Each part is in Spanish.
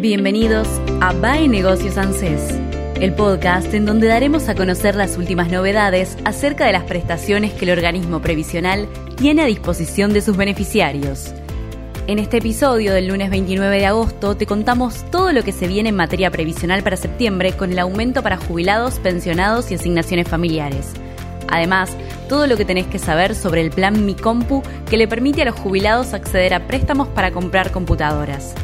Bienvenidos a BAE Negocios ANSES, el podcast en donde daremos a conocer las últimas novedades acerca de las prestaciones que el organismo previsional tiene a disposición de sus beneficiarios. En este episodio del lunes 29 de agosto te contamos todo lo que se viene en materia previsional para septiembre con el aumento para jubilados, pensionados y asignaciones familiares. Además, todo lo que tenés que saber sobre el plan Mi Compu que le permite a los jubilados acceder a préstamos para comprar computadoras.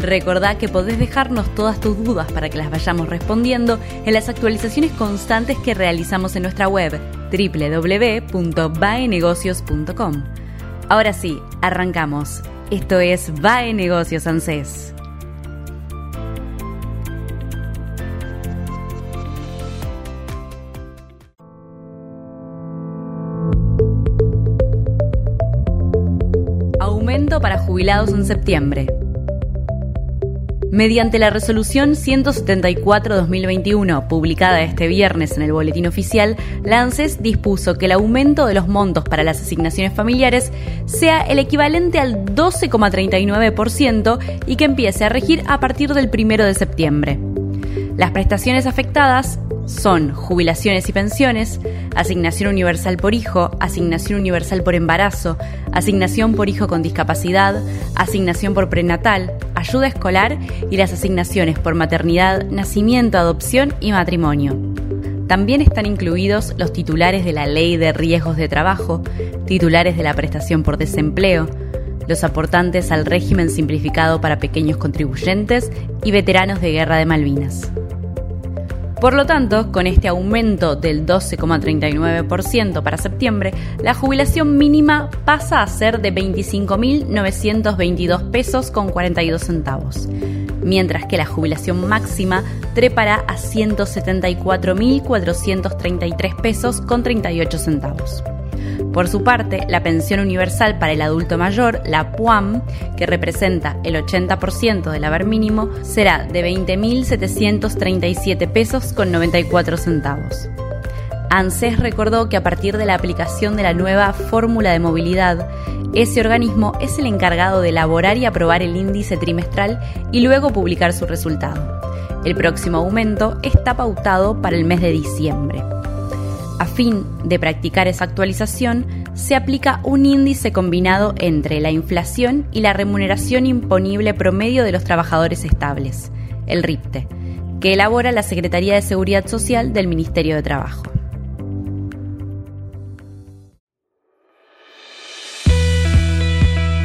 Recordá que podés dejarnos todas tus dudas para que las vayamos respondiendo en las actualizaciones constantes que realizamos en nuestra web www.baenegocios.com. Ahora sí, arrancamos. Esto es Bae Negocios ANSES. Aumento para jubilados en septiembre. Mediante la resolución 174-2021, publicada este viernes en el Boletín Oficial, la ANSES dispuso que el aumento de los montos para las asignaciones familiares sea el equivalente al 12,39% y que empiece a regir a partir del 1 de septiembre. Las prestaciones afectadas son jubilaciones y pensiones, asignación universal por hijo, asignación universal por embarazo, asignación por hijo con discapacidad, asignación por prenatal, ayuda escolar y las asignaciones por maternidad, nacimiento, adopción y matrimonio. También están incluidos los titulares de la Ley de Riesgos de Trabajo, titulares de la prestación por desempleo, los aportantes al régimen simplificado para pequeños contribuyentes y veteranos de guerra de Malvinas. Por lo tanto, con este aumento del 12,39% para septiembre, la jubilación mínima pasa a ser de 25.922 pesos con 42 centavos, mientras que la jubilación máxima trepará a 174.433 pesos con 38 centavos. Por su parte, la pensión universal para el adulto mayor, la PUAM, que representa el 80% del haber mínimo, será de 20.737 pesos con 94 centavos. ANSES recordó que a partir de la aplicación de la nueva fórmula de movilidad, ese organismo es el encargado de elaborar y aprobar el índice trimestral y luego publicar su resultado. El próximo aumento está pautado para el mes de diciembre. A fin de practicar esa actualización, se aplica un índice combinado entre la inflación y la remuneración imponible promedio de los trabajadores estables, el RIPTE, que elabora la Secretaría de Seguridad Social del Ministerio de Trabajo.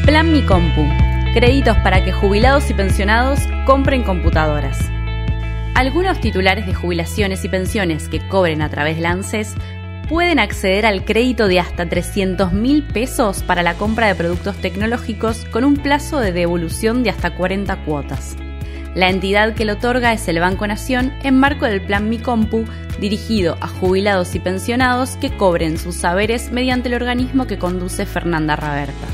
Plan Mi Compu. Créditos para que jubilados y pensionados compren computadoras. Algunos titulares de jubilaciones y pensiones que cobren a través de ANSES pueden acceder al crédito de hasta 300 mil pesos para la compra de productos tecnológicos con un plazo de devolución de hasta 40 cuotas. La entidad que lo otorga es el Banco Nación en marco del Plan Mi Compu, dirigido a jubilados y pensionados que cobren sus saberes mediante el organismo que conduce Fernanda Raberta.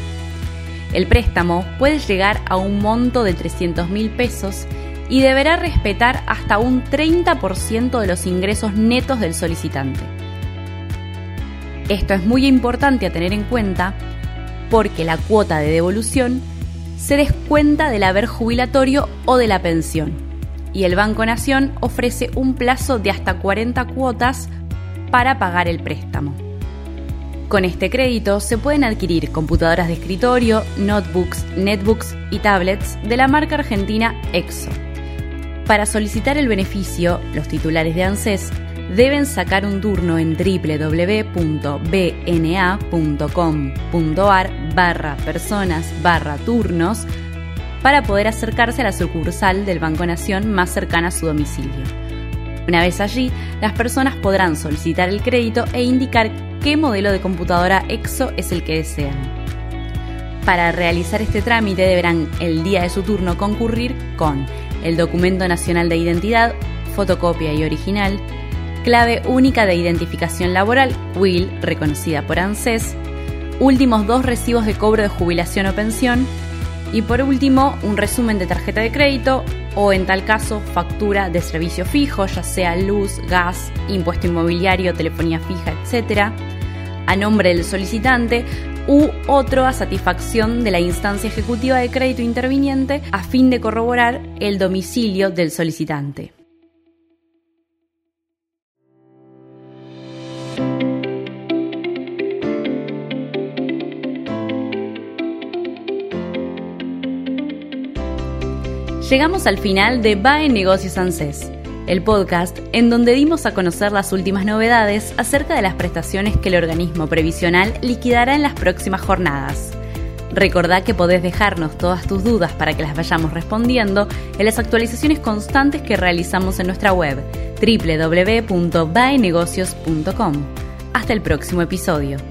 El préstamo puede llegar a un monto de 300 mil pesos y deberá respetar hasta un 30% de los ingresos netos del solicitante. Esto es muy importante a tener en cuenta porque la cuota de devolución se descuenta del haber jubilatorio o de la pensión y el Banco Nación ofrece un plazo de hasta 40 cuotas para pagar el préstamo. Con este crédito se pueden adquirir computadoras de escritorio, notebooks, netbooks y tablets de la marca argentina EXO. Para solicitar el beneficio, los titulares de ANSES deben sacar un turno en www.bna.com.ar barra personas barra turnos para poder acercarse a la sucursal del Banco Nación más cercana a su domicilio. Una vez allí, las personas podrán solicitar el crédito e indicar qué modelo de computadora EXO es el que desean. Para realizar este trámite deberán el día de su turno concurrir con el documento nacional de identidad, fotocopia y original, clave única de identificación laboral, WIL, reconocida por ANSES, últimos dos recibos de cobro de jubilación o pensión y por último un resumen de tarjeta de crédito o en tal caso factura de servicio fijo, ya sea luz, gas, impuesto inmobiliario, telefonía fija, etc., a nombre del solicitante u otro a satisfacción de la instancia ejecutiva de crédito interviniente a fin de corroborar el domicilio del solicitante. Llegamos al final de Va en Negocios ANSES, el podcast en donde dimos a conocer las últimas novedades acerca de las prestaciones que el organismo previsional liquidará en las próximas jornadas. Recordá que podés dejarnos todas tus dudas para que las vayamos respondiendo en las actualizaciones constantes que realizamos en nuestra web www.baenegocios.com. Hasta el próximo episodio.